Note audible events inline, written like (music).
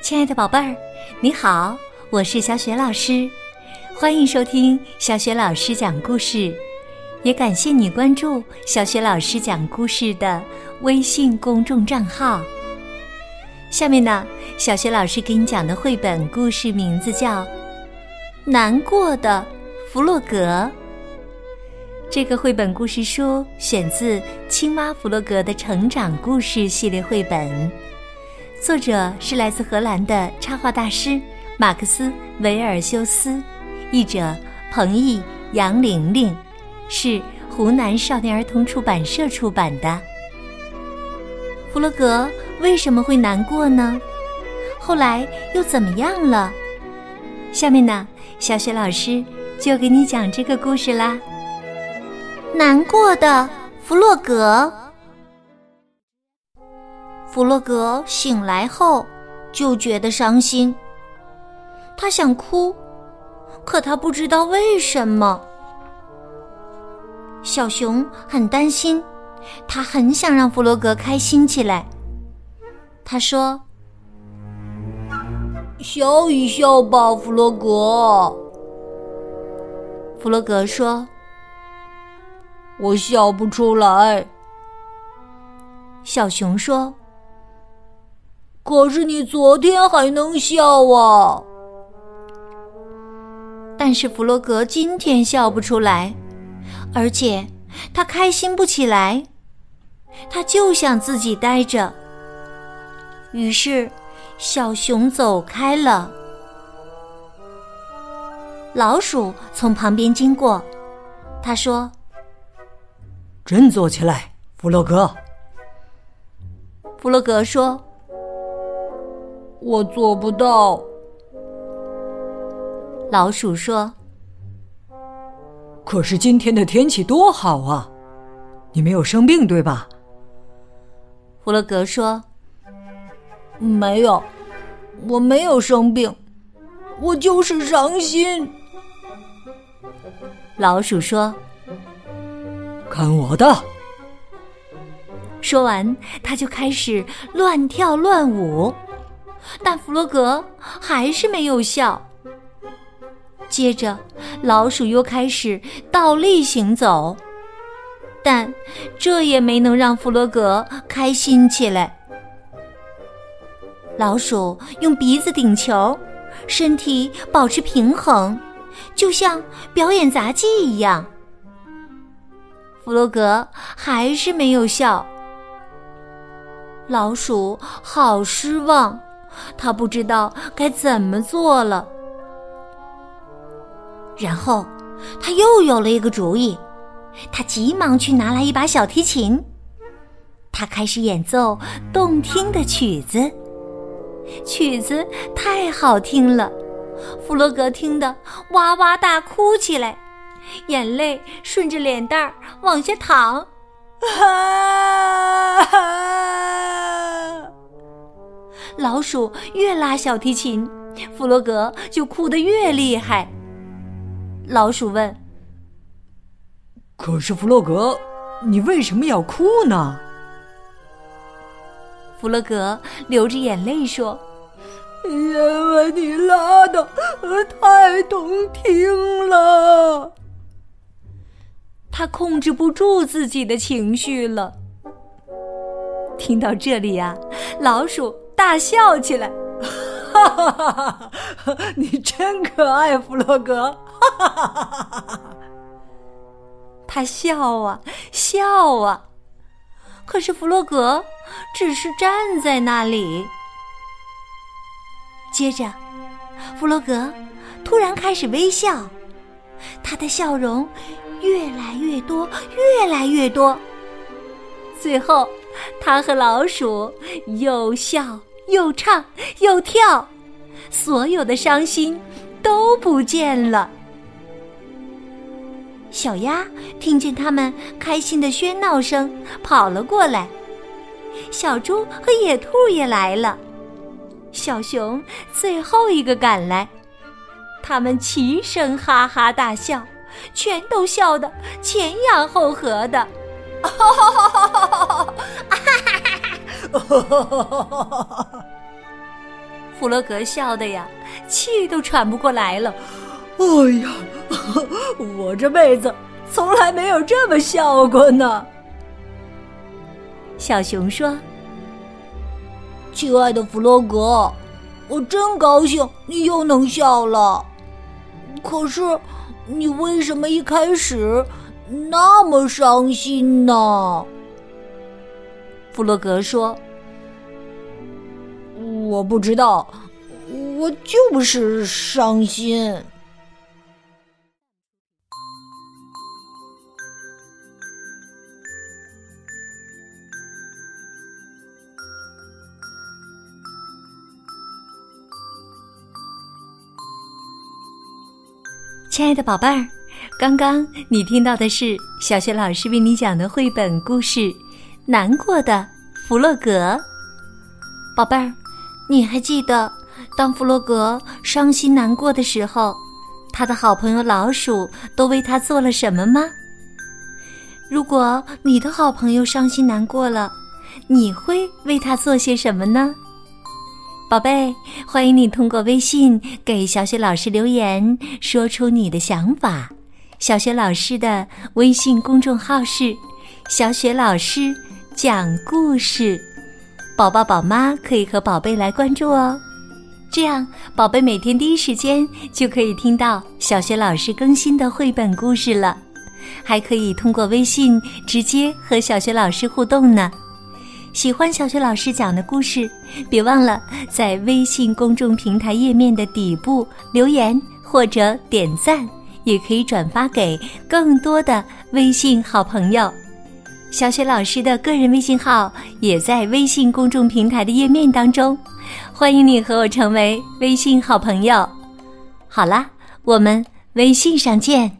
亲爱的宝贝儿，你好，我是小雪老师，欢迎收听小雪老师讲故事，也感谢你关注小雪老师讲故事的微信公众账号。下面呢，小雪老师给你讲的绘本故事名字叫《难过的弗洛格》。这个绘本故事书选自《青蛙弗洛格的成长故事》系列绘本。作者是来自荷兰的插画大师马克思·维尔修斯，译者彭毅、杨玲玲，是湖南少年儿童出版社出版的。弗洛格为什么会难过呢？后来又怎么样了？下面呢，小雪老师就给你讲这个故事啦。难过的弗洛格。弗洛格醒来后就觉得伤心，他想哭，可他不知道为什么。小熊很担心，他很想让弗洛格开心起来。他说：“笑一笑吧，弗洛格。”弗洛格说：“我笑不出来。”小熊说。可是你昨天还能笑啊！但是弗洛格今天笑不出来，而且他开心不起来，他就想自己待着。于是，小熊走开了。老鼠从旁边经过，他说：“振作起来，弗洛格。”弗洛格说。我做不到，老鼠说。可是今天的天气多好啊！你没有生病对吧？弗洛格说。没有，我没有生病，我就是伤心。老鼠说。看我的！说完，他就开始乱跳乱舞。但弗洛格还是没有笑。接着，老鼠又开始倒立行走，但这也没能让弗洛格开心起来。老鼠用鼻子顶球，身体保持平衡，就像表演杂技一样。弗洛格还是没有笑。老鼠好失望。他不知道该怎么做了，然后他又有了一个主意，他急忙去拿来一把小提琴，他开始演奏动听的曲子，曲子太好听了，弗洛格听得哇哇大哭起来，眼泪顺着脸蛋儿往下淌。(laughs) 老鼠越拉小提琴，弗洛格就哭得越厉害。老鼠问：“可是弗洛格，你为什么要哭呢？”弗洛格流着眼泪说：“因为你拉的太动听了。”他控制不住自己的情绪了。听到这里呀，老鼠。大笑起来，哈哈哈哈哈！你真可爱，弗洛格，哈哈哈哈哈！他笑啊笑啊，可是弗洛格只是站在那里。接着，弗洛格突然开始微笑，他的笑容越来越多，越来越多，最后，他和老鼠又笑。又唱又跳，所有的伤心都不见了。小鸭听见他们开心的喧闹声，跑了过来。小猪和野兔也来了。小熊最后一个赶来，他们齐声哈哈大笑，全都笑得前仰后合的。哈 (laughs) (laughs) 弗洛格笑的呀，气都喘不过来了。哎呀，(laughs) 我这辈子从来没有这么笑过呢。小熊说：“亲爱的弗洛格，我真高兴你又能笑了。可是，你为什么一开始那么伤心呢？”弗洛格说：“我不知道，我就是伤心。”亲爱的宝贝儿，刚刚你听到的是小学老师为你讲的绘本故事《难过的弗洛格》。宝贝儿，你还记得当弗洛格伤心难过的时候，他的好朋友老鼠都为他做了什么吗？如果你的好朋友伤心难过了，你会为他做些什么呢？宝贝，欢迎你通过微信给小雪老师留言，说出你的想法。小雪老师的微信公众号是“小雪老师讲故事”，宝宝宝妈可以和宝贝来关注哦。这样，宝贝每天第一时间就可以听到小学老师更新的绘本故事了，还可以通过微信直接和小学老师互动呢。喜欢小学老师讲的故事，别忘了在微信公众平台页面的底部留言或者点赞，也可以转发给更多的微信好朋友。小雪老师的个人微信号也在微信公众平台的页面当中，欢迎你和我成为微信好朋友。好啦，我们微信上见。